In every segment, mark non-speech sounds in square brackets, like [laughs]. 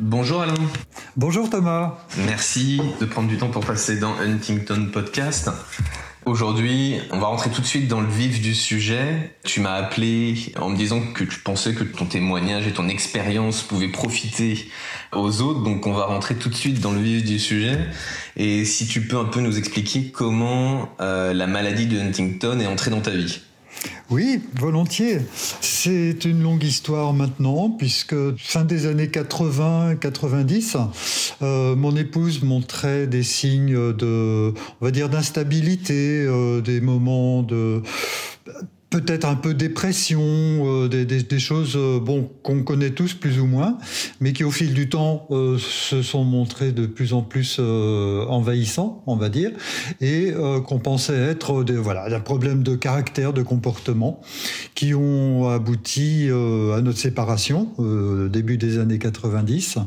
Bonjour Alain. Bonjour Thomas. Merci de prendre du temps pour passer dans Huntington Podcast. Aujourd'hui, on va rentrer tout de suite dans le vif du sujet. Tu m'as appelé en me disant que tu pensais que ton témoignage et ton expérience pouvaient profiter aux autres, donc on va rentrer tout de suite dans le vif du sujet. Et si tu peux un peu nous expliquer comment euh, la maladie de Huntington est entrée dans ta vie. Oui, volontiers. C'est une longue histoire maintenant, puisque fin des années 80-90, euh, mon épouse montrait des signes de, on va dire, d'instabilité, euh, des moments de peut-être un peu dépression, euh, des, des, des, choses euh, bon qu'on connaît tous plus ou moins, mais qui au fil du temps euh, se sont montrées de plus en plus envahissants, on va dire, et qu'on pensait être des, voilà un problème de caractère, de comportement, qui ont abouti à notre séparation début des années 90.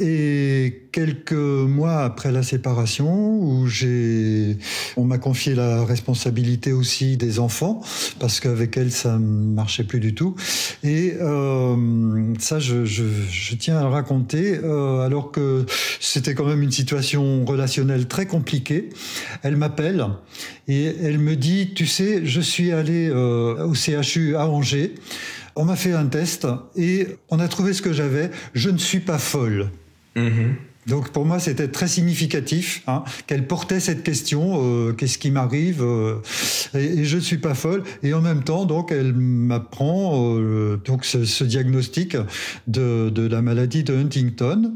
Et quelques mois après la séparation, où j'ai, on m'a confié la responsabilité aussi des enfants, parce qu'avec elle, ça ne marchait plus du tout. Et euh, ça, je, tiens à le raconter, euh, alors que c'était quand même une situation relationnelle très compliquée. Elle m'appelle et elle me dit, tu sais, je suis allé euh, au CHU à Angers. On m'a fait un test et on a trouvé ce que j'avais. Je ne suis pas folle. Mmh. Donc pour moi, c'était très significatif hein, qu'elle portait cette question euh, qu'est-ce qui m'arrive euh, et, je ne suis pas folle. Et en même temps, donc, elle m'apprend euh, donc ce, ce, diagnostic de, de la maladie de Huntington,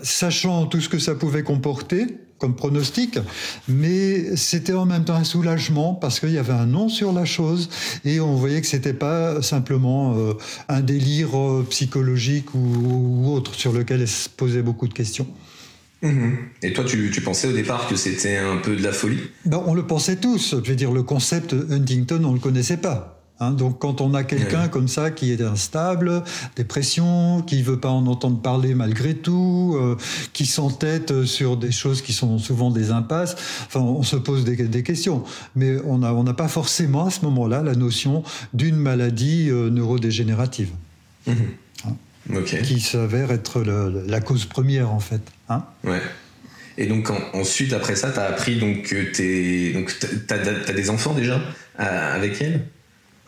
sachant tout ce que ça pouvait comporter comme pronostic, mais c'était en même temps un soulagement parce qu'il y avait un nom sur la chose et on voyait que c'était pas simplement euh, un délire euh, psychologique ou, ou, autre sur lequel elle se posait beaucoup de questions. Mmh. Et toi, tu, tu, pensais au départ que c'était un peu de la folie ben, On le pensait tous. Je veux dire, le concept Huntington, on le connaissait pas. Hein, donc quand on a quelqu'un comme ça qui est instable, dépression, qui veut pas en entendre parler malgré tout, euh, qui s'entête sur des choses qui sont souvent des impasses, enfin on se pose des, des questions. Mais on n'a on pas forcément à ce moment-là la notion d'une maladie euh, neurodégénérative. Mmh. Hein, okay. Qui s'avère être le, la cause première en fait. Hein ouais. Et donc en, ensuite après ça, tu as appris donc que tu as, as, des enfants déjà avec elle?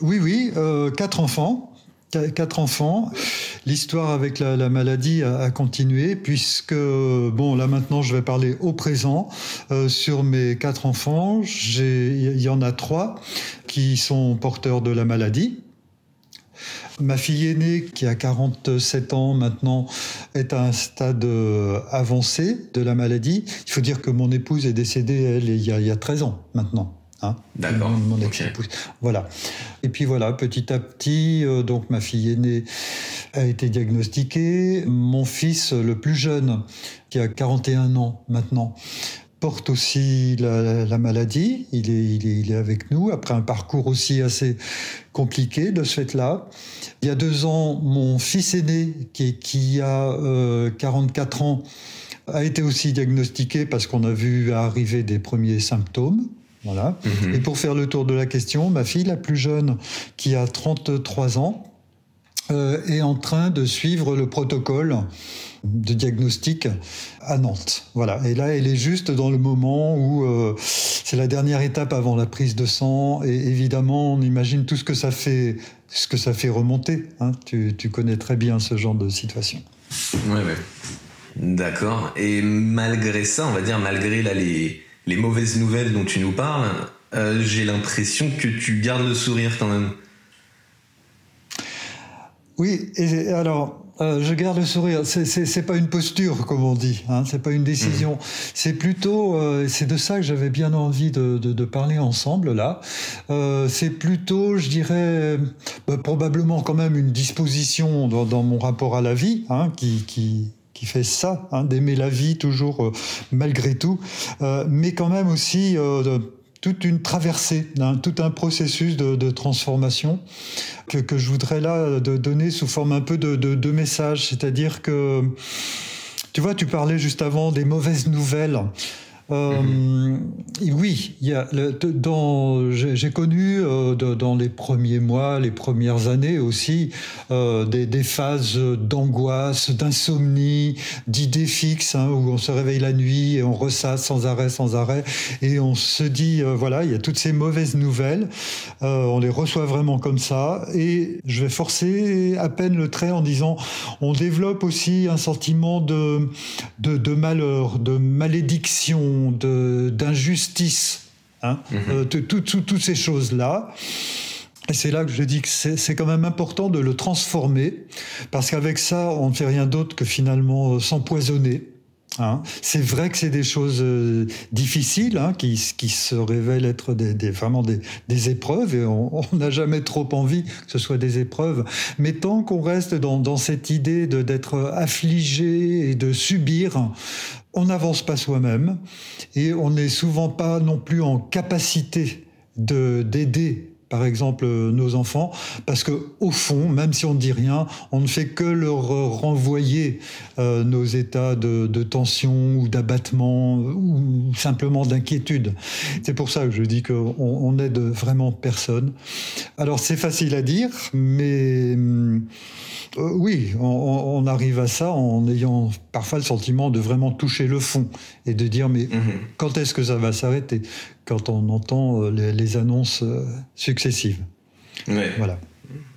Oui, oui, euh, quatre enfants. Quatre enfants. L'histoire avec la, la, maladie a, a, continué puisque, bon, là maintenant je vais parler au présent. Euh, sur mes quatre enfants, il y en a trois qui sont porteurs de la maladie. Ma fille aînée, qui a 47 ans maintenant, est à un stade euh, avancé de la maladie. Il faut dire que mon épouse est décédée, elle, il y a, il y a 13 ans maintenant. Hein, D'accord. Mon ex-épouse. Okay. Voilà. Et puis voilà, petit à petit, euh, donc ma fille aînée a été diagnostiquée. Mon fils, le plus jeune, qui a 41 ans maintenant, porte aussi la, la maladie. Il est, il, est, il est avec nous après un parcours aussi assez compliqué de ce fait-là. Il y a deux ans, mon fils aîné, qui, qui a euh, 44 ans, a été aussi diagnostiqué parce qu'on a vu arriver des premiers symptômes. Voilà. Mmh. Et pour faire le tour de la question, ma fille la plus jeune, qui a 33 ans, euh, est en train de suivre le protocole de diagnostic à Nantes. Voilà. Et là, elle est juste dans le moment où euh, c'est la dernière étape avant la prise de sang. Et évidemment, on imagine tout ce que ça fait, ce que ça fait remonter. Hein. Tu, tu, connais très bien ce genre de situation. Ouais, ouais. D'accord. Et malgré ça, on va dire, malgré là, les, les mauvaises nouvelles dont tu nous parles, euh, j'ai l'impression que tu gardes le sourire quand même. Oui, et alors euh, je garde le sourire. C'est pas une posture, comme on dit. Hein, c'est pas une décision. Mmh. C'est plutôt, euh, c'est de ça que j'avais bien envie de, de, de, parler ensemble là. Euh, c'est plutôt, je dirais, bah, probablement quand même une disposition dans, dans, mon rapport à la vie, hein, qui, qui qui fait ça, hein, d'aimer la vie toujours euh, malgré tout, euh, mais quand même aussi euh, toute une traversée, tout un processus de, transformation que, je voudrais là de donner sous forme un peu de, de, de message. C'est-à-dire que, tu vois, tu parlais juste avant des mauvaises nouvelles. Euh, oui, j'ai connu euh, dans les premiers mois, les premières années aussi euh, des, phases d'angoisse, d'insomnie, d'idées fixes hein, où on se réveille la nuit et on ressasse sans arrêt, sans arrêt, et on se dit voilà, il y a toutes ces mauvaises nouvelles, on les reçoit vraiment comme ça, et je vais forcer à peine le trait en disant on développe aussi un sentiment de malheur, de malédiction d'injustice, hein, mhm. euh, toutes ces choses-là. Et c'est là que je dis que c'est quand même important de le transformer, parce qu'avec ça, on ne fait rien d'autre que finalement euh, s'empoisonner. Hein. C'est vrai que c'est des choses euh, difficiles hein, qui, qui, se révèlent être des, des vraiment des, des, épreuves et on [laughs] n'a jamais trop envie que ce soit des épreuves. Mais tant qu'on reste dans, dans, cette idée d'être affligé et de subir, on n'avance pas soi-même et on n'est souvent pas non plus en capacité d'aider par exemple nos enfants, parce que au fond, même si on ne dit rien, on ne fait que leur renvoyer euh, nos états de, tension ou d'abattement ou simplement d'inquiétude. C'est pour ça que je dis qu'on on aide vraiment personne. Alors c'est facile à dire, mais euh, oui, on, arrive à ça en ayant parfois le sentiment de vraiment toucher le fond et de dire mais mhm. quand est-ce que ça va s'arrêter quand on entend euh, les, annonces euh, successives. Ouais. Voilà.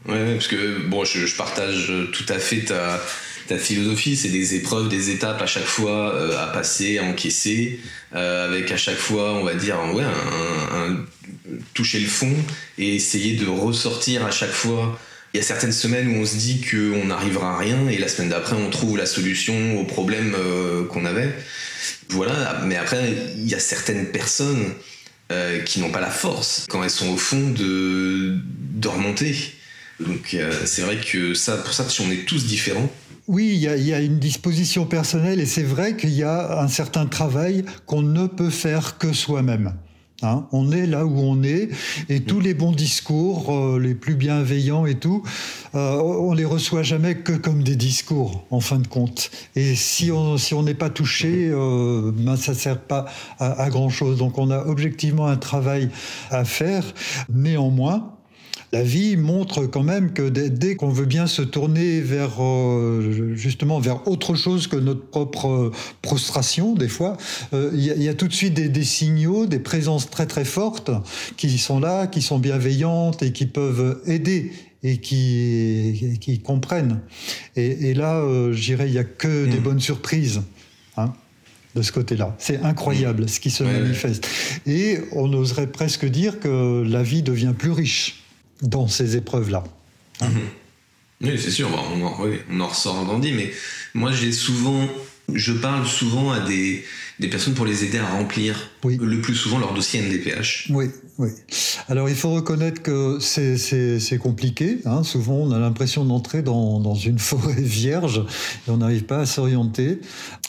Ouais, parce que bon, je, partage tout à fait ta, ta philosophie, c'est des épreuves, des étapes à chaque fois à passer, à encaisser, avec à chaque fois, on va dire, ouais, un, toucher le fond et essayer de ressortir à chaque fois il y a certaines semaines où on se dit qu'on n'arrivera à rien et la semaine d'après on trouve la solution au problème euh, qu'on avait. Voilà, mais après il y a certaines personnes euh, qui n'ont pas la force quand elles sont au fond de, de remonter. Donc euh, c'est vrai que ça, pour ça, on est tous différents, oui, il y, a, une disposition personnelle et c'est vrai qu'il y a un certain travail qu'on ne peut faire que soi-même. Hein, on est là où on est et tous les bons discours, euh, les plus bienveillants et tout, euh, on les reçoit jamais que comme des discours en fin de compte. Et si on si on n'est pas touché, euh, ben ça sert pas à, à grand chose. Donc on a objectivement un travail à faire. Néanmoins, la vie montre quand même que dès, qu'on veut bien se tourner vers euh, justement vers autre chose que notre propre euh, prostration, des fois, euh, il y, a tout de suite des, signaux, des présences très très fortes qui sont là, qui sont bienveillantes et qui peuvent aider et qui, qui comprennent. Et, là, je dirais, il n'y a que des mmh. bonnes surprises. Hein, de ce côté-là. C'est incroyable ce qui se manifeste. Et on oserait presque dire que la vie devient plus riche dans ces épreuves-là. Mhm. Oui, c'est sûr, on en, on en ressort grandi, mais moi j'ai souvent, je parle souvent à des, des personnes pour les aider à remplir le plus souvent leur dossier NDPH. Oui, oui. Alors il faut reconnaître que c'est compliqué. Hein. Souvent on a l'impression d'entrer dans, dans, une [laughs] forêt vierge et on n'arrive pas à s'orienter.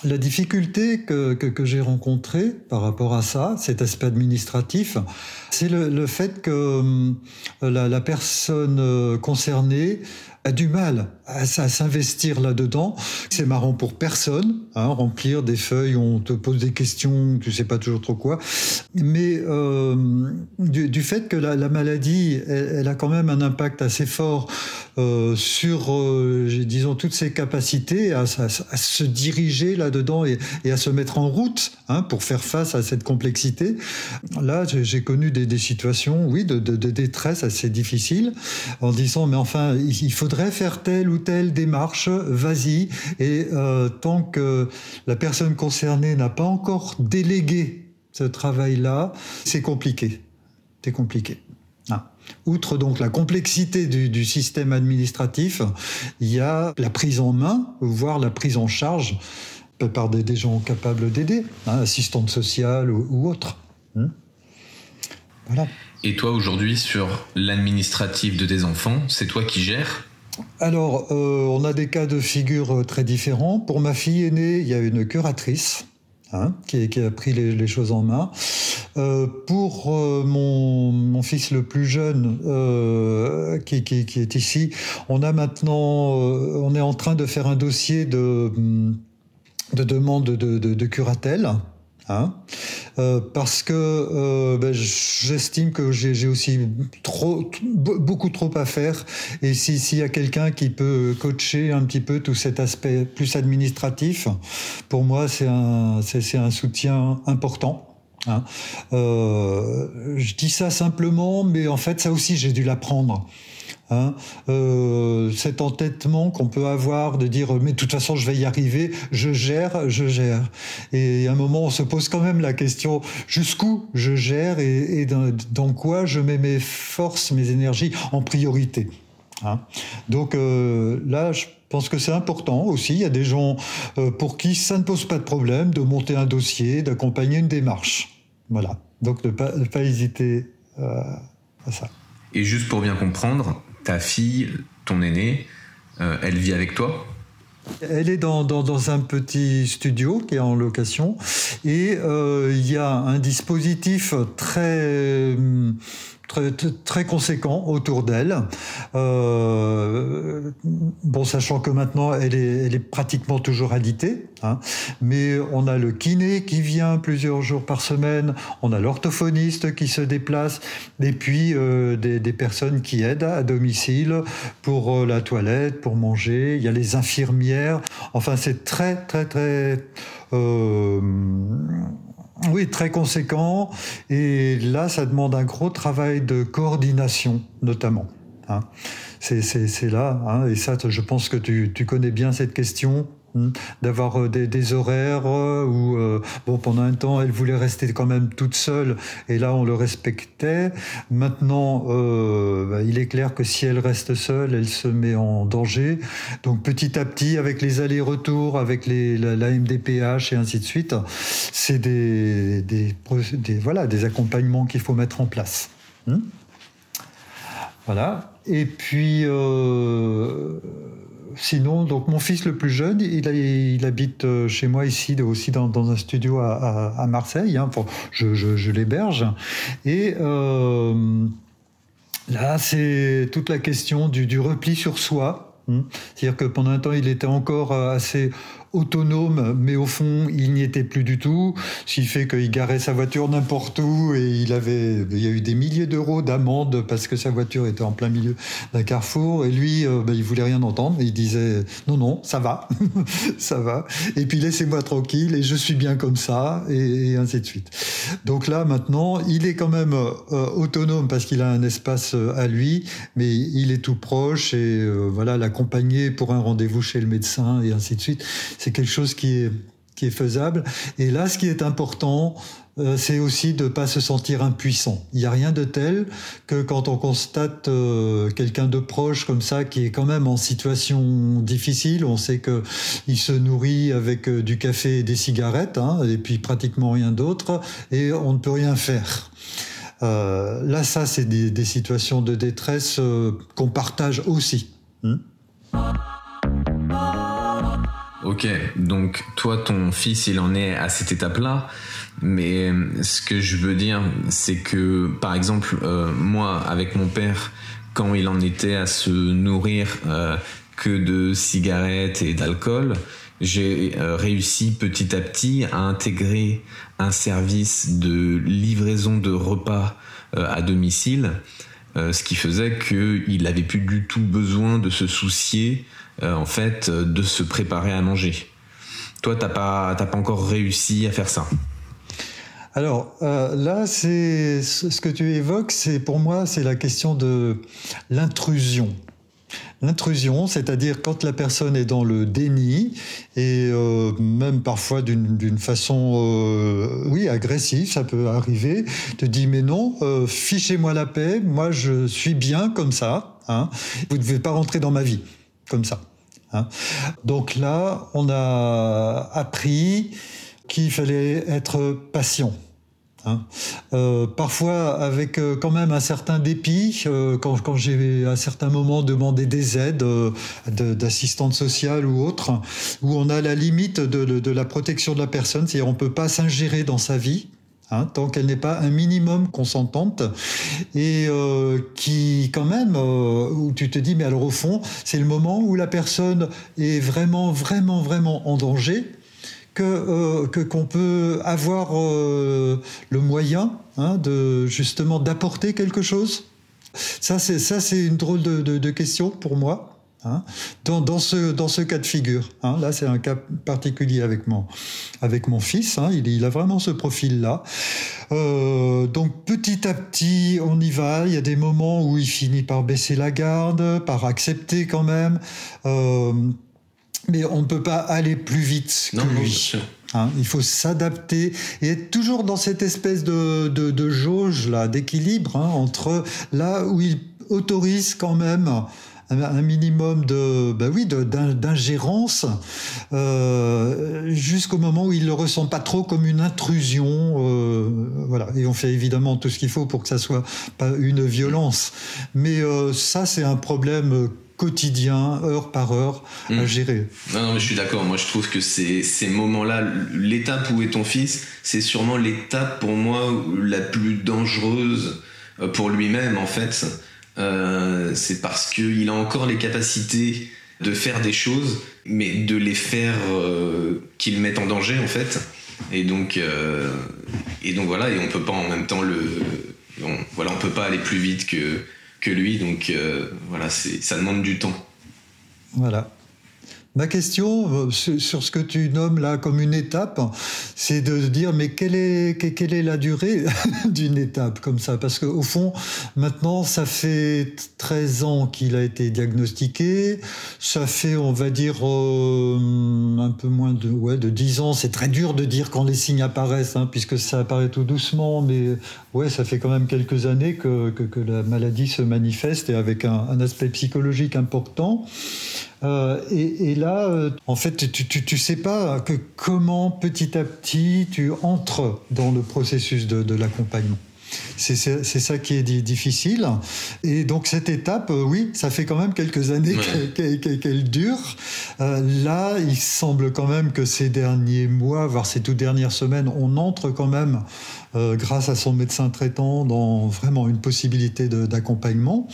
La difficulté que, que, que j'ai rencontrée par rapport à ça, cet aspect administratif, c'est le, le, fait que euh, la, la personne euh, concernée a du mal à, s'investir là-dedans. C'est marrant pour personne, hein, remplir des feuilles, on te pose des questions, tu sais pas toujours trop quoi. Mais euh, du, fait que la, maladie, elle, a quand même un impact assez fort sur, disons, toutes ses capacités à, se diriger là-dedans et, à se mettre en route hein, pour faire face à cette complexité. Là, j'ai connu des, situations, oui, de, détresse assez difficiles, en disant, mais enfin, il faudrait faire telle ou telle démarche, vas-y. Et tant que la personne concernée n'a pas encore délégué ce travail-là, c'est compliqué. C'est compliqué. Outre donc la complexité du, système administratif, il y a la prise en main, voire la prise en charge par des, gens capables d'aider, hein, assistantes sociales ou, autres. Hmm. voilà. Et toi aujourd'hui sur l'administratif de tes enfants, c'est toi qui gères? Alors, euh, on a des cas de figure très différents. Pour ma fille aînée, il y a une curatrice Hein, qui, a pris les, choses en main. Euh, pour euh, mon, fils le plus jeune euh, qui, est ici, on a maintenant, on est en train de faire un dossier de, de demande de, de curatelle. Hein euh, parce que euh, ben, j'estime que j'ai aussi trop, beaucoup trop à faire. Et s'il y a quelqu'un qui peut coacher un petit peu tout cet aspect plus administratif, pour moi, c'est un, un soutien important. Hein. Euh, je dis ça simplement, mais en fait, ça aussi, j'ai dû l'apprendre. Hein, euh, cet entêtement qu'on peut avoir de dire mais de toute façon je vais y arriver, je gère, je gère. Et à un moment on se pose quand même la question jusqu'où je gère et, dans, quoi je mets mes forces, mes énergies en priorité. Hein. Donc euh, là je pense que c'est important aussi. Il y a des gens euh, pour qui ça ne pose pas de problème de monter un dossier, d'accompagner une démarche. Voilà. Donc ne pas, pas hésiter à ça. Et juste pour bien comprendre, ta fille, ton aînée, euh, elle vit avec toi? Elle est dans, dans, un petit studio qui est en location et euh, il y a un dispositif très très, très conséquent autour d'elle. Euh, bon, sachant que maintenant elle est, elle est pratiquement toujours alitée, hein, mais on a le kiné qui vient plusieurs jours par semaine, on a l'orthophoniste qui se déplace, et puis euh, des, des, personnes qui aident à domicile pour euh, la toilette, pour manger. Il y a les infirmières. Enfin, c'est très très très euh, oui, très conséquent. Et là, ça demande un gros travail de coordination, notamment. Hein. C'est là, hein, et ça, je pense que tu, tu connais bien cette question. Hmm, d'avoir euh, des, horaires euh, où euh, bon pendant un temps elle voulait rester quand même toute seule et là on le respectait. Maintenant bah, il est clair que si elle reste seule elle se met en danger. Donc petit à petit avec les allers-retours avec les, la, MDPH et ainsi de suite c'est des, voilà des accompagnements qu'il faut mettre en place. Hmm. voilà. Et puis sinon, donc mon fils le plus jeune, il, habite euh, chez moi ici, aussi dans, un studio à, Marseille. Hein, je, l'héberge. Et euh, là, c'est toute la question du, du repli sur soi. Hein. C'est-à-dire que pendant un temps, il était encore euh, assez autonome, mais au fond, il n'y était plus du tout. Ce qui fait qu'il garait sa voiture n'importe où et il avait, il y a eu des milliers d'euros d'amende parce que sa voiture était en plein milieu d'un carrefour. Et lui, euh, ben, il voulait rien entendre. Il disait non, non, ça va, [laughs] ça va. Et puis laissez-moi tranquille et je suis bien comme ça et, ainsi de suite. Donc là, maintenant, il est quand même euh, autonome parce qu'il a un espace euh, à lui, mais il est tout proche et voilà, l'accompagner pour un rendez-vous chez le médecin et ainsi de suite c'est quelque chose qui est, qui est faisable. Et là, ce qui est important, euh, c'est aussi de ne pas se sentir impuissant. Il n'y a rien de tel que quand on constate euh, quelqu'un de proche comme ça qui est quand même en situation difficile, on sait qu'il se nourrit avec euh, du café et des cigarettes, hein, et puis pratiquement rien d'autre, et on ne peut rien faire. là, ça, c'est des, situations de détresse qu'on partage aussi. Hein. Ok, donc toi, ton fils, il en est à cette étape-là. Mais euh, ce que je veux dire, c'est que, par exemple, euh, moi, avec mon père, quand il en était à se nourrir euh, que de cigarettes et d'alcool, j'ai réussi petit à petit à intégrer un service de livraison de repas à domicile ce qui faisait qu'il n'avait plus du tout besoin de se soucier en fait de se préparer à manger. Toi, t'as pas, pas encore réussi à faire ça. Alors là, c'est ce que tu évoques, c'est pour moi, c'est la question de l'intrusion. L'intrusion, c'est-à-dire quand la personne est dans le déni et euh, même parfois d'une façon, euh, oui, agressive, ça peut arriver, te dit mais non, euh, fichez-moi la paix, moi je suis bien comme ça, hein, vous ne devez pas rentrer dans ma vie comme ça. Hein. Donc là, on a appris qu'il fallait être patient. Hein. Euh, parfois avec euh, quand même un certain dépit, euh, quand, j'ai à certains moments demandé des aides d'assistante sociale ou autre, où on a la limite de, la protection de la personne, c'est-à-dire on ne peut pas s'ingérer dans sa vie. Hein, tant qu'elle n'est pas un minimum consentante et qui quand même où tu te dis mais alors au fond c'est le moment où la personne est vraiment vraiment vraiment en danger euh, que qu'on peut avoir euh, le moyen hein, de justement d'apporter quelque chose Ça c'est ça c'est une drôle de, question pour moi. Hein, dans, ce, dans ce cas de figure. Hein. là, c'est un cas particulier avec mon, avec mon fils. il, il, a vraiment ce profil-là. Euh, donc, petit à petit, on y va. Il y a des moments où il finit par baisser la garde, par accepter quand même mais on ne peut pas aller plus vite que lui. Hein, il faut s'adapter et être toujours dans cette espèce de, de, jauge là, d'équilibre hein, entre là où il autorise quand même un minimum de, bah oui, d'ingérence euh, jusqu'au moment où il le ressent pas trop comme une intrusion. Euh, voilà, et on fait évidemment tout ce qu'il faut pour que ça soit pas une violence. Mais euh, ça, c'est un problème quotidien, heure par heure, à hmm. gérer. Non, non, mais je suis d'accord. Moi, je trouve que ces, ces moments-là, l'étape où est ton fils, c'est sûrement l'étape pour moi la plus dangereuse euh, pour lui-même, en fait. Euh, c'est parce qu'il a encore les capacités de faire des choses, mais de les faire euh, qu'il mette en danger, en fait. Et donc, euh, et donc voilà, et on peut pas en même temps le. On, voilà, on peut pas aller plus vite que que lui. Donc euh, voilà, ça demande du temps. Voilà. Ma question euh, sur ce que tu nommes là comme une étape, c'est de dire mais quelle est, quelle est la durée [laughs] d'une étape comme ça? Parce qu'au fond, maintenant, ça fait 13 ans qu'il a été diagnostiqué, ça fait, on va dire, euh, un peu moins de, ouais, de 10 ans. C'est très dur de dire quand les signes apparaissent, hein, puisque ça apparaît tout doucement, mais ouais, ça fait quand même quelques années que, que, la maladie se manifeste et avec un, aspect psychologique important. Euh, et, là, euh, en fait, tu, tu, sais pas que comment petit à petit tu entres dans le processus de l'accompagnement. C'est ça qui est difficile. Et donc cette étape, euh, oui, ça fait quand même quelques années qu'elle dure. Euh, là, il semble quand même que ces derniers mois, voire ces toutes dernières semaines, on entre quand même, euh, grâce à son médecin traitant, dans vraiment une possibilité d'accompagnement.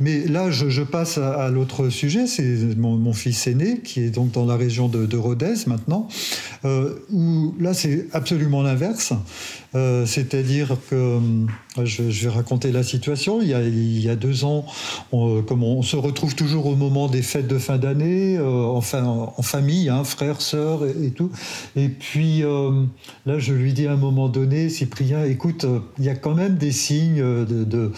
Mais là, je, passe à, l'autre sujet, c'est mon, fils aîné, qui est donc dans la région de, de Rodez maintenant, où là, c'est absolument l'inverse. C'est-à-dire que je, vais raconter la situation. Il y a, deux ans, on, comme on se retrouve toujours au moment des fêtes de fin d'année, euh, enfin en, famille, hein, frères, sœurs et, tout. Et puis euh, là, je lui dis à un moment donné, Cyprien, écoute, euh, il y a quand même des signes de,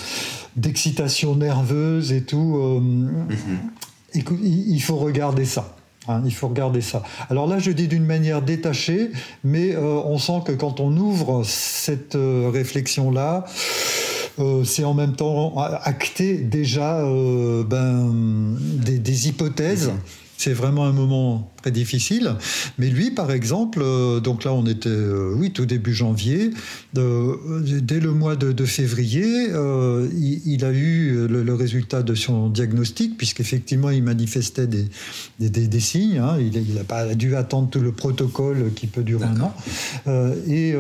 d'excitation nerveuse et tout. Mm-hmm. écoute, il faut regarder ça. Hein, il faut regarder ça. Alors là, je dis d'une manière détachée, mais euh, on sent que quand on ouvre cette euh, réflexion-là, euh, c'est en même temps acter déjà ben, des, hypothèses. C'est vraiment un moment très difficile. Mais lui, par exemple, euh, donc là, on était, euh, oui, tout début janvier. dès le mois de, février, euh, il, a eu le, résultat de son diagnostic, puisqu'effectivement, il manifestait des, des, signes. Hein. Il n'a pas dû attendre tout le protocole qui peut durer un an. et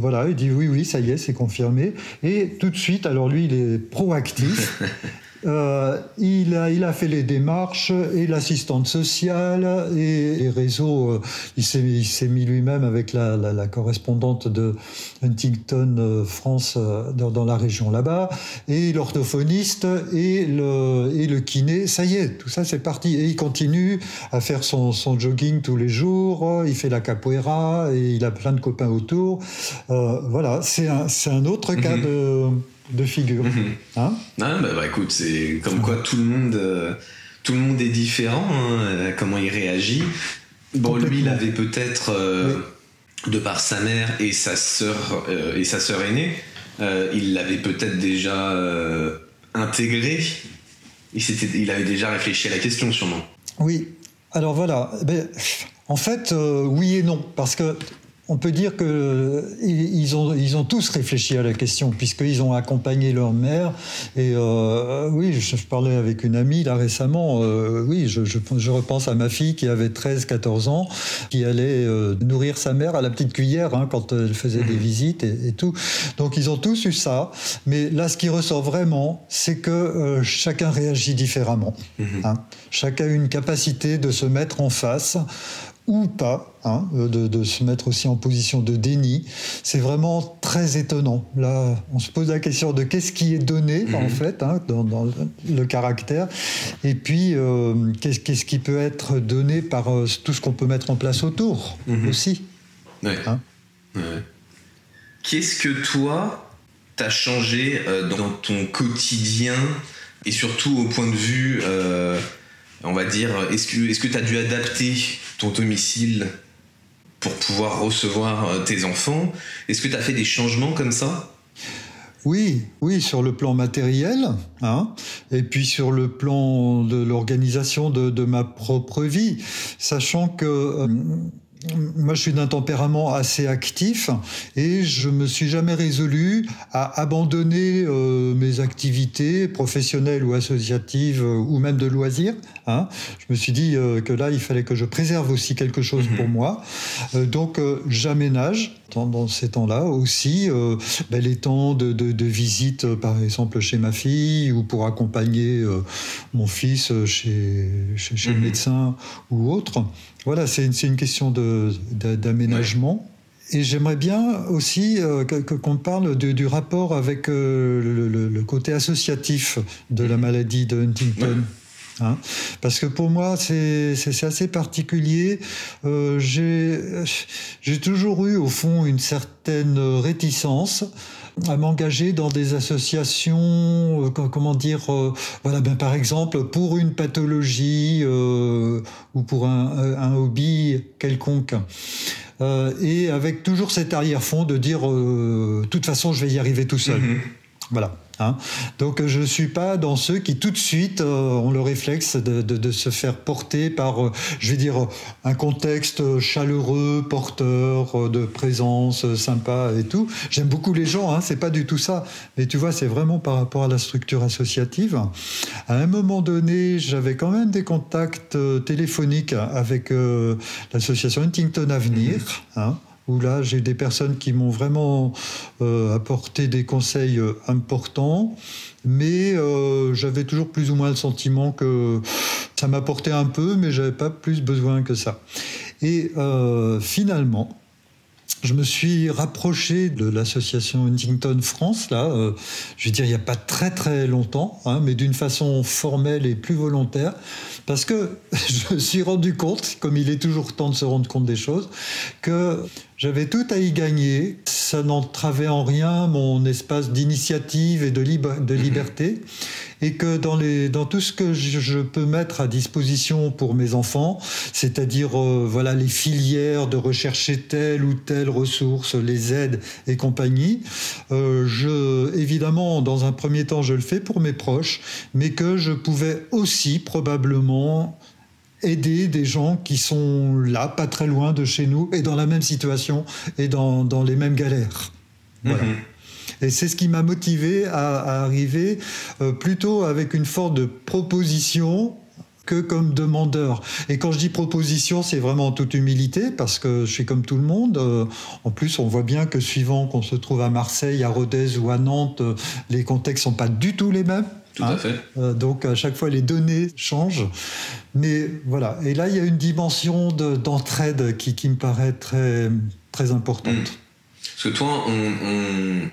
voilà, il dit oui, oui, ça y est, c'est confirmé. Et tout de suite, alors lui, il est proactif. [laughs] euh, il, a, il a fait les démarches et l'assistante sociale et les réseaux. Euh, il s'est mis lui-même avec la, la, correspondante de Huntington euh, France dans, dans, la région là-bas et l'orthophoniste et le, et le kiné. Ça y est, tout ça c'est parti. Et il continue à faire son, son, jogging tous les jours. Il fait la capoeira et il a plein de copains autour. voilà, c'est un, un autre cas mhm. de de figure. Mhm. Hein bah, bah, écoute, c'est comme quoi tout le monde, euh, tout le monde est différent, hein, euh, comment il réagit. Bon, lui, il avait peut-être, euh, de par sa mère et sa sœur et sa sœur aînée, il l'avait peut-être déjà intégré. Il, il avait déjà réfléchi à la question, sûrement. Oui. Alors voilà. Ben, en fait, oui et non, parce que on peut dire qu'ils ont, ils ont tous réfléchi à la question, puisqu'ils ont accompagné leur mère. Et euh, oui, je, parlais avec une amie là récemment. Euh, oui, je, je, repense à ma fille qui avait 13-14 ans, qui allait euh, nourrir sa mère à la petite cuillère hein, quand elle faisait des visites et, tout. Donc ils ont tous eu ça. Mais là, ce qui ressort vraiment, c'est que chacun réagit différemment. Mhm. Hein. Chacun a une capacité de se mettre en face ou pas, hein, de, se mettre aussi en position de déni. C'est vraiment très étonnant. Là, on se pose la question de qu'est-ce qui est donné, en mhm. fait, hein, dans, le caractère, et puis euh, qu'est-ce qui peut être donné par euh, tout ce qu'on peut mettre en place autour mhm. aussi. Hein. Qu'est-ce que toi, t'as changé euh, dans ton quotidien, et surtout au point de vue on va dire, est-ce que tu as dû adapter ton domicile pour pouvoir recevoir euh, tes enfants? Est-ce que tu as fait des changements comme ça? Oui, oui, sur le plan matériel, hein, et puis sur le plan de l'organisation de, ma propre vie, sachant que euh, moi, je suis d'un tempérament assez actif et je me suis jamais résolu à abandonner euh, mes activités professionnelles ou associatives euh, ou même de loisirs. Hein. Je me suis dit euh, que là, il fallait que je préserve aussi quelque chose pour mhm. moi. donc, j'aménage dans ces temps-là aussi ben, les temps de, de, visite, par exemple, chez ma fille ou pour accompagner mon fils chez, chez, le mhm. médecin ou autre. Voilà, c'est une, question d'aménagement. Et j'aimerais bien aussi euh, qu'on parle du rapport avec euh, le, côté associatif de la maladie de Huntington. Hein. Parce que pour moi, c'est assez particulier. Euh, J'ai toujours eu, au fond, une certaine réticence à m'engager dans des associations, euh, comment dire, euh, voilà, ben, par exemple, pour une pathologie euh, ou pour un, un, hobby quelconque. et avec toujours cet arrière-fond de dire, de toute façon, je vais y arriver tout seul. Mm-hmm. Voilà. Hein. Donc je ne suis pas dans ceux qui tout de suite euh, ont le réflexe de, se faire porter par, euh, je vais dire, un contexte chaleureux, porteur euh, de présence sympa et tout. J'aime beaucoup les gens, hein, c'est pas du tout ça. Mais tu vois, c'est vraiment par rapport à la structure associative. À un moment donné, j'avais quand même des contacts téléphoniques avec l'association Huntington Avenir. Hein, où là j'ai des personnes qui m'ont vraiment euh, apporté des conseils euh, importants, mais euh, j'avais toujours plus ou moins le sentiment que ça m'apportait un peu, mais j'avais pas plus besoin que ça. Et finalement, je me suis rapproché de l'association Huntington France, là, je veux dire, il n'y a pas très très longtemps, hein, mais d'une façon formelle et plus volontaire, parce que [laughs] je me suis rendu compte, comme il est toujours temps de se rendre compte des choses, que j'avais tout à y gagner. Ça n'entravait en rien mon espace d'initiative et de, liberté. Et que dans tout ce que je, peux mettre à disposition pour mes enfants, c'est-à-dire euh, voilà les filières de rechercher telle ou telle ressource, les aides et compagnie, euh, je, évidemment, dans un premier temps, je le fais pour mes proches, mais que je pouvais aussi probablement aider des gens qui sont là, pas très loin de chez nous, et dans la même situation et dans, dans les mêmes galères. Voilà. Mhm. Et c'est ce qui m'a motivé à, arriver euh, plutôt avec une forme de proposition que comme demandeur. Et quand je dis proposition, c'est vraiment en toute humilité, parce que je suis comme tout le monde. Euh, en plus, on voit bien que suivant qu'on se trouve à Marseille, à Rodez ou à Nantes, euh, les contextes sont pas du tout les mêmes. Tout à hein. fait. Euh, donc à chaque fois, les données changent. Mais voilà. Et là, il y a une dimension d'entraide qui, qui, me paraît très, très importante. Hmm. Parce que toi,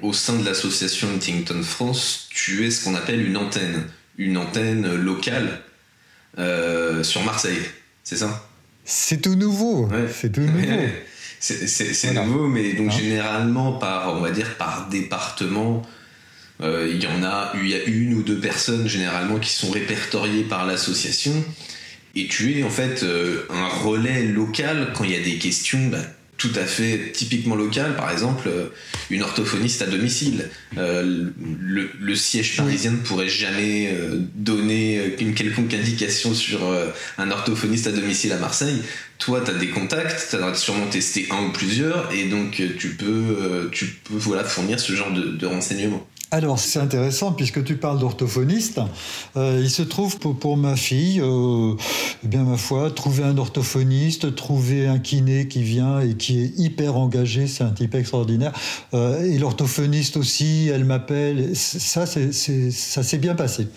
au sein de l'association Huntington France, tu es ce qu'on appelle une antenne, une antenne locale euh, sur Marseille, c'est ça? C'est tout nouveau. C'est tout nouveau. c'est nouveau, mais donc hein? généralement par, on va dire, par département. Euh, il y en a, il y a une ou deux personnes généralement qui sont répertoriées par l'association. Et tu es en fait euh, un relais local quand il y a des questions. Bah, tout à fait typiquement local, par exemple, euh, une orthophoniste à domicile. Euh, le, siège parisien ne pourrait jamais euh, donner une quelconque indication sur un orthophoniste à domicile à Marseille. Toi, tu as des contacts, tu as sûrement testé un ou plusieurs, et donc tu peux, tu peux voilà, fournir ce genre de renseignements. Alors c'est intéressant puisque tu parles d'orthophoniste. Euh, il se trouve pour, ma fille, euh, eh bien ma foi, trouver un orthophoniste, trouver un kiné qui vient et qui est hyper engagé, c'est un type extraordinaire. Euh, et l'orthophoniste aussi, elle m'appelle. Ça, c'est, ça s'est bien passé.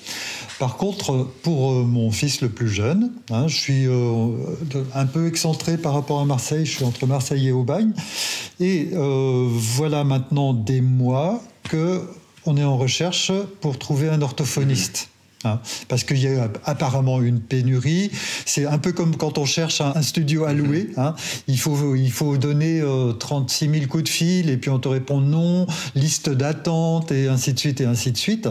Par contre, pour mon fils le plus jeune, hein, je suis un peu excentré par rapport à Marseille. Je suis entre Marseille et Aubagne. Et voilà maintenant des mois que on est en recherche pour trouver un orthophoniste. Hein, parce qu'il y a apparemment une pénurie. C'est un peu comme quand on cherche un, studio à louer. Hein. Il, faut, il faut donner 36 euh, 000 coups de fil et puis on te répond non, liste d'attente et ainsi de suite et ainsi de suite.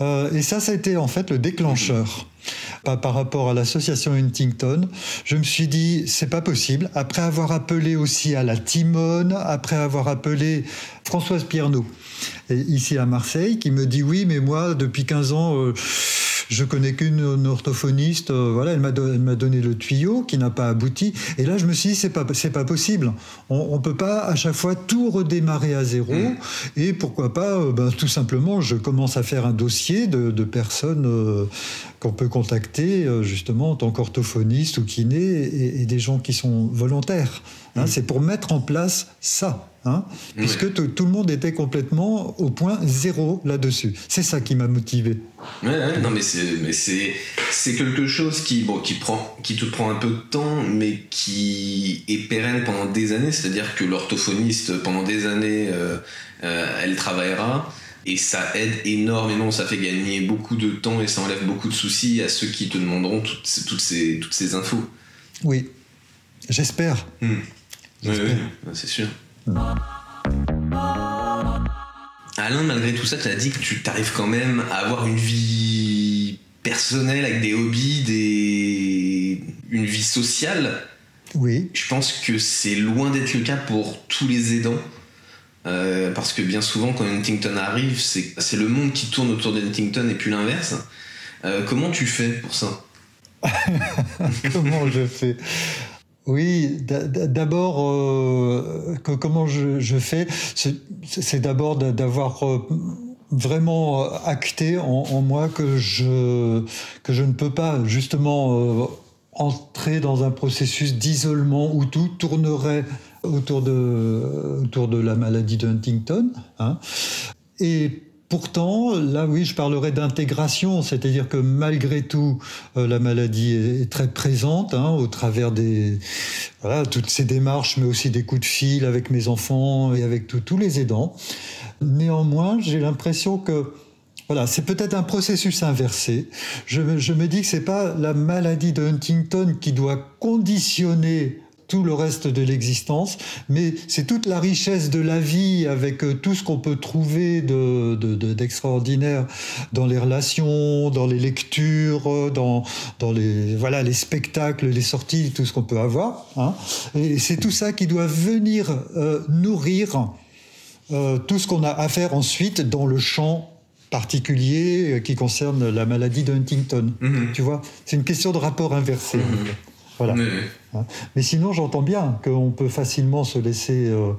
Euh, et ça, ça a été en fait le déclencheur. Par, par rapport à l'association Huntington, je me suis dit, c'est pas possible. Après avoir appelé aussi à la Timone, après avoir appelé Françoise Pierneau, ici à Marseille, qui me dit oui, mais moi, depuis 15 ans, euh, je connais qu'une orthophoniste. Euh, voilà, elle m'a donné le tuyau qui n'a pas abouti. Et là, je me suis dit, c'est pas, c'est pas possible. On, ne peut pas à chaque fois tout redémarrer à zéro. Mm. Et pourquoi pas, euh, ben, tout simplement, je commence à faire un dossier de, personnes qu'on peut contacter justement en tant qu'orthophoniste ou kiné et, et, des gens qui sont volontaires. Hein. Mm. C'est pour mettre en place ça. Hein, puisque tout le monde était complètement au point zéro là-dessus. C'est ça qui m'a motivé. Ouais, non, mais c'est quelque chose qui bon qui prend qui te prend un peu de temps, mais qui est pérenne pendant des années. C'est-à-dire que l'orthophoniste pendant des années, euh, euh, elle travaillera. Et ça aide énormément, ça fait gagner beaucoup de temps et ça enlève beaucoup de soucis à ceux qui te demanderont toutes, toutes, ces, toutes ces infos. Oui, j'espère. Hmm. Oui, oui, c'est sûr. Alain, malgré tout ça, tu as dit que tu t'arrives quand même à avoir une vie personnelle avec des hobbies, des... une vie sociale. Oui. Je pense que c'est loin d'être le cas pour tous les aidants. Euh, parce que bien souvent, quand Huntington arrive, c'est le monde qui tourne autour de Huntington et puis l'inverse. Euh, comment tu fais pour ça? [laughs] Comment je fais? Oui, d'abord, euh, comment je, fais C'est d'abord d'avoir euh, vraiment acté en, moi que je, que je ne peux pas justement euh, entrer dans un processus d'isolement où tout tournerait autour de, autour de la maladie de Huntington. Hein. Et Pourtant, là oui, je parlerai d'intégration, c'est-à-dire que malgré tout, euh, la maladie est, très présente hein, au travers des voilà, toutes ces démarches, mais aussi des coups de fil avec mes enfants et avec tous les aidants. Néanmoins, j'ai l'impression que voilà, c'est peut-être un processus inversé. Je, je me dis que c'est pas la maladie de Huntington qui doit conditionner tout le reste de l'existence, mais c'est toute la richesse de la vie avec euh, tout ce qu'on peut trouver d'extraordinaire dans les relations, dans les lectures, dans, dans les, voilà, les spectacles, les sorties, tout ce qu'on peut avoir. Hein. Et c'est tout ça qui doit venir euh, nourrir euh, tout ce qu'on a à faire ensuite dans le champ particulier qui concerne la maladie de Huntington. Mm-hmm. Tu vois, c'est une question de rapport inversé. Mm-hmm. Voilà. Hein. Mais sinon, j'entends bien qu'on peut facilement se laisser euh,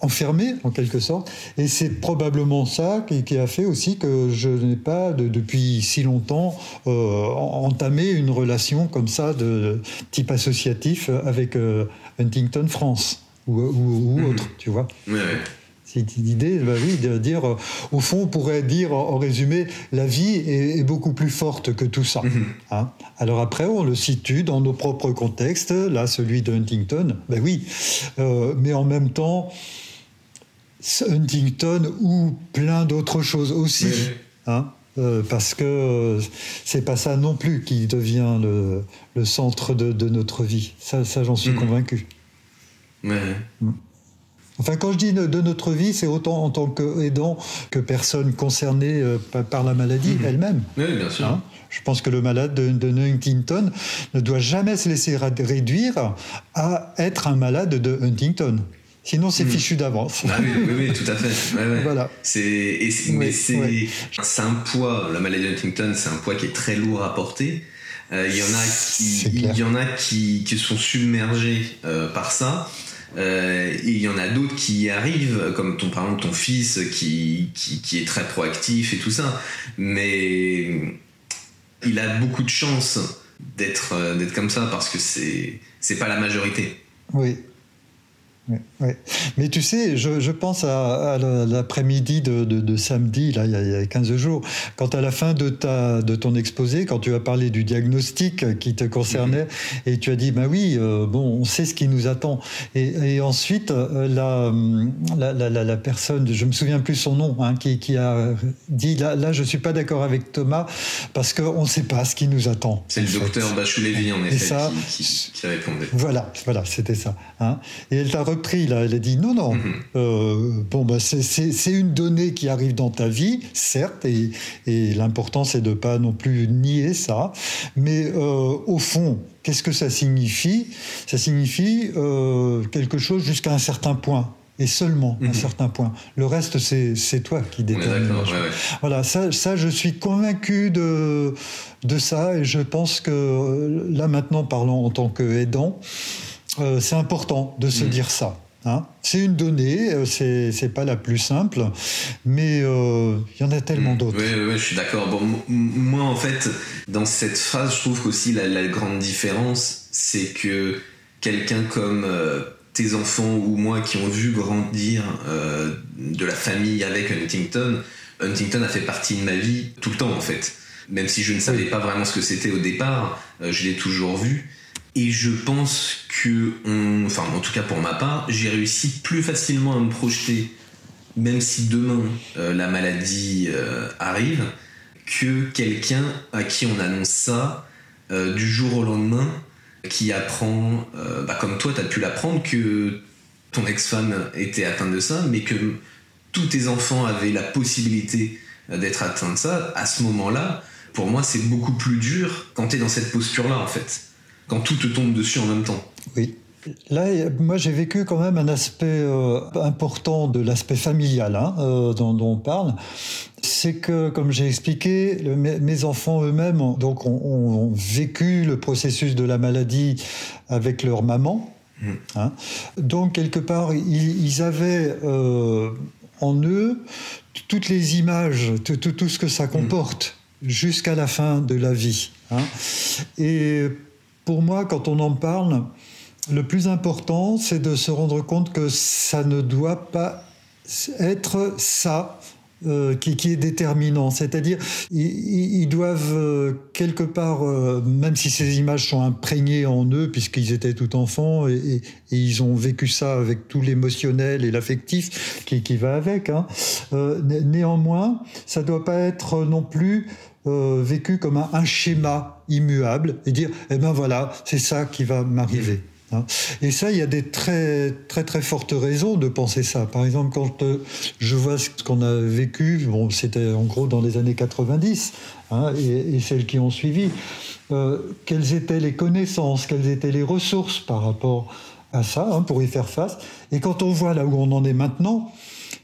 enfermé en quelque sorte. Et c'est probablement ça qui, a fait aussi que je n'ai pas depuis si longtemps euh, entamé une relation comme ça de type associatif avec euh, Huntington France ou, mhm. autre, tu vois. C'est l'idée, bah oui, de dire, euh, au fond, on pourrait dire en résumé, la vie est, beaucoup plus forte que tout ça. Mhm. Hein. Alors après, on le situe dans nos propres contextes, là, celui de Huntington, ben oui, mais en même temps, Huntington ou plein d'autres choses aussi. Hein euh, parce que euh, c'est pas ça non plus qui devient le, centre de, notre vie. Ça, ça j'en suis mm. convaincu. Mm. Enfin, quand je dis de notre vie, c'est autant en tant qu'aidant que personne concernée euh, par la maladie mm-hmm. elle-même. Oui, bien sûr. Hein je pense que le malade de, de, Huntington ne doit jamais se laisser réduire à être un malade de Huntington. Sinon, c'est hmm. fichu d'avance. Ah oui, oui, tout à fait. [laughs] Voilà. C'est, mais c'est, un poids, la maladie de Huntington, c'est un poids qui est très lourd à porter. Euh, il y en a qui, il y en a qui, qui sont submergés euh, par ça. Euh, il y en a d'autres qui y arrivent, comme ton, par exemple ton fils qui, qui, qui, est très proactif et tout ça. Mais il a beaucoup de chance d'être, d'être comme ça parce que c'est, c'est pas la majorité. Oui, Mais tu sais, je, pense à, l'après-midi de, samedi, là, il y, a, 15 jours, quand à la fin de, ta, de ton exposé, quand tu as parlé du diagnostic qui te concernait, mm-hmm. et tu as dit, bah oui, euh, bon, on sait ce qui nous attend. Et, ensuite, euh, la, la, la, personne, je me souviens plus son nom, hein, qui, qui, a dit, là, là je suis pas d'accord avec Thomas, parce qu'on ne sait pas ce qui nous attend. C'est le docteur Bachoulévi, en effet, ça, qui, qui, répondait. Voilà, voilà c'était ça. Hein. Et elle t'a repris, là, elle a dit non, non, mhm. euh, bon, bah, c'est une donnée qui arrive dans ta vie, certes, et, et l'important c'est de ne pas non plus nier ça, mais euh, au fond, qu'est-ce que ça signifie? Ça signifie euh, quelque chose jusqu'à un certain point et seulement un mhm. certain point. Le reste, c'est toi qui détermine. Voilà, ça, ça, je suis convaincu de, de ça et je pense que là maintenant, parlant en tant qu'aidant, euh, c'est important de se mm. dire ça. Hein. C'est une donnée, euh, c'est pas la plus simple, mais euh, il y en a tellement mm. d'autres. Oui, je suis d'accord. Bon, moi, en fait, dans cette phrase, je trouve qu'aussi la, la, grande différence, c'est que quelqu'un comme tes enfants ou moi qui ont vu grandir de la famille avec Huntington, Huntington a fait partie de ma vie tout le temps, en fait. Même si je ne savais pas vraiment ce que c'était au départ, je l'ai toujours vu. Et je pense que, enfin en tout cas pour ma part, j'ai réussi plus facilement à me projeter, même si demain euh, la maladie euh, arrive, que quelqu'un à qui on annonce ça euh, du jour au lendemain, qui apprend, bah, comme toi tu as pu l'apprendre, que ton ex-femme était atteinte de ça, mais que tous tes enfants avaient la possibilité d'être atteints de ça, à ce moment-là, pour moi c'est beaucoup plus dur quand tu es dans cette posture-là en fait quand tout te tombe dessus en même temps. Oui. Là, moi, j'ai vécu quand même un aspect euh, important de l'aspect familial hein, euh, dont, on parle. C'est que, comme j'ai expliqué, mes, enfants eux-mêmes donc ont, vécu le processus de la maladie avec leur maman. Mmh. Hein. Donc, quelque part, ils, avaient euh, en eux toutes les images, tout, tout, ce que ça comporte mmh. jusqu'à la fin de la vie. Hein. Et pour moi, quand on en parle, le plus important, c'est de se rendre compte que ça ne doit pas être ça euh, qui, est déterminant. C'est-à-dire, ils, doivent euh, quelque part, euh, même si ces images sont imprégnées en eux, puisqu'ils étaient tout enfants et, ils ont vécu ça avec tout l'émotionnel et l'affectif qui, va avec, hein, néanmoins, ça ne doit pas être non plus euh, vécu comme un, schéma immuable et dire eh ben voilà c'est ça qui va m'arriver hein. et ça il y a des très très très fortes raisons de penser ça. Par exemple quand euh, je vois ce qu'on a vécu bon c'était en gros dans les années 90 hein, et, celles qui ont suivi euh, quelles étaient les connaissances quelles étaient les ressources par rapport à ça hein, pour y faire face. Et quand on voit là où on en est maintenant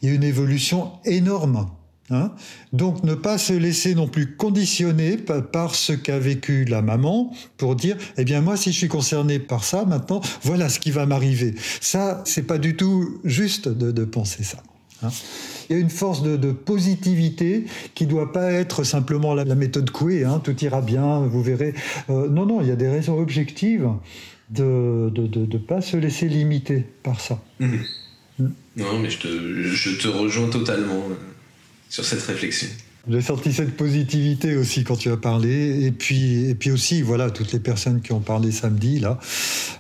il y a une évolution énorme Hein. Donc ne pas se laisser non plus conditionner par ce qu'a vécu la maman pour dire eh bien moi si je suis concerné par ça maintenant voilà ce qui va m'arriver. Ça c'est pas du tout juste de, penser ça. Hein. Il y a une force de, positivité qui doit pas être simplement la, méthode Coué, hein, tout ira bien, vous verrez. Euh, non, non, il y a des raisons objectives de ne pas se laisser limiter par ça. Mmh. Mmh. Non, mais je te, je te rejoins totalement sur cette réflexion. J'ai senti cette positivité aussi quand tu as parlé. Et puis, et puis aussi, voilà, toutes les personnes qui ont parlé samedi, là,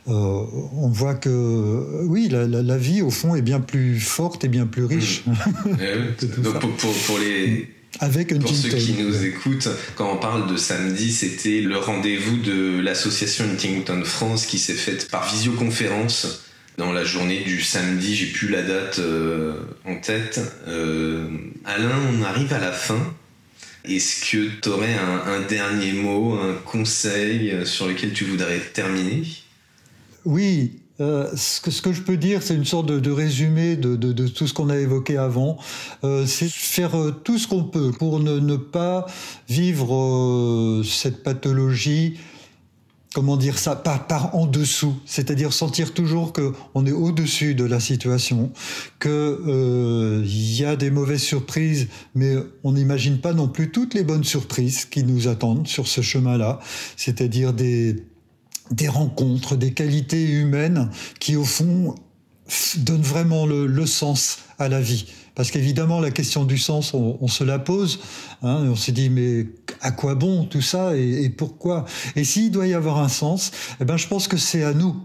euh, on voit que, oui, la, vie, au fond, est bien plus forte et bien plus riche. Mmh. Eh [laughs] Donc, pour, pour, les. Avec pour ceux qui nous écoutent, quand on parle de samedi, c'était le rendez-vous de l'association Huntington France qui s'est faite par visioconférence dans la journée du samedi, j'ai plus la date euh, en tête. Euh, Alain, on arrive à la fin. Est-ce que tu aurais un, dernier mot, un conseil euh, sur lequel tu voudrais terminer? Oui, ce, que, je peux dire, c'est une sorte de, résumé de, tout ce qu'on a évoqué avant. c'est faire tout ce qu'on peut pour ne pas vivre cette pathologie comment dire ça, par, par en dessous, c'est-à-dire sentir toujours que on est au-dessus de la situation, que il euh, y a des mauvaises surprises, mais on n'imagine pas non plus toutes les bonnes surprises qui nous attendent sur ce chemin-là, c'est-à-dire des des rencontres, des qualités humaines qui au fond donnent vraiment le, le sens à la vie. Parce qu'évidemment, la question du sens, on, se la pose. Hein, on se dit, mais à quoi bon tout ça et, pourquoi Et s'il doit y avoir un sens, eh ben, je pense que c'est à nous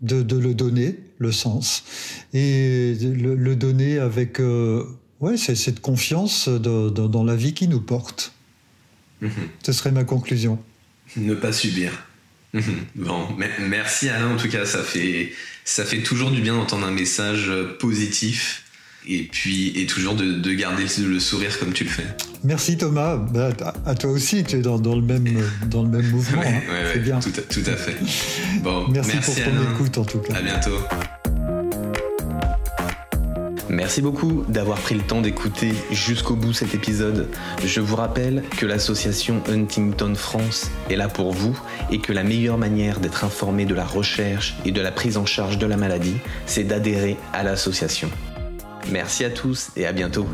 de, le donner, le sens, et le, donner avec euh, ouais, cette confiance dans la vie qui nous porte. Mhm. Ce serait ma conclusion. Ne pas subir. Mhm. Bon, merci Alain. En tout cas, ça fait, ça fait toujours du bien d'entendre un message positif et puis et toujours de, garder le, sourire comme tu le fais. Merci Thomas, bah, à toi aussi, tu es dans, le, même, dans le même mouvement. Hein. c'est bien. Tout à, fait. Bon, merci, pour ton écoute en tout cas. À bientôt. Merci beaucoup d'avoir pris le temps d'écouter jusqu'au bout cet épisode. Je vous rappelle que l'association Huntington France est là pour vous et que la meilleure manière d'être informé de la recherche et de la prise en charge de la maladie, c'est d'adhérer à l'association. Merci à tous et à bientôt.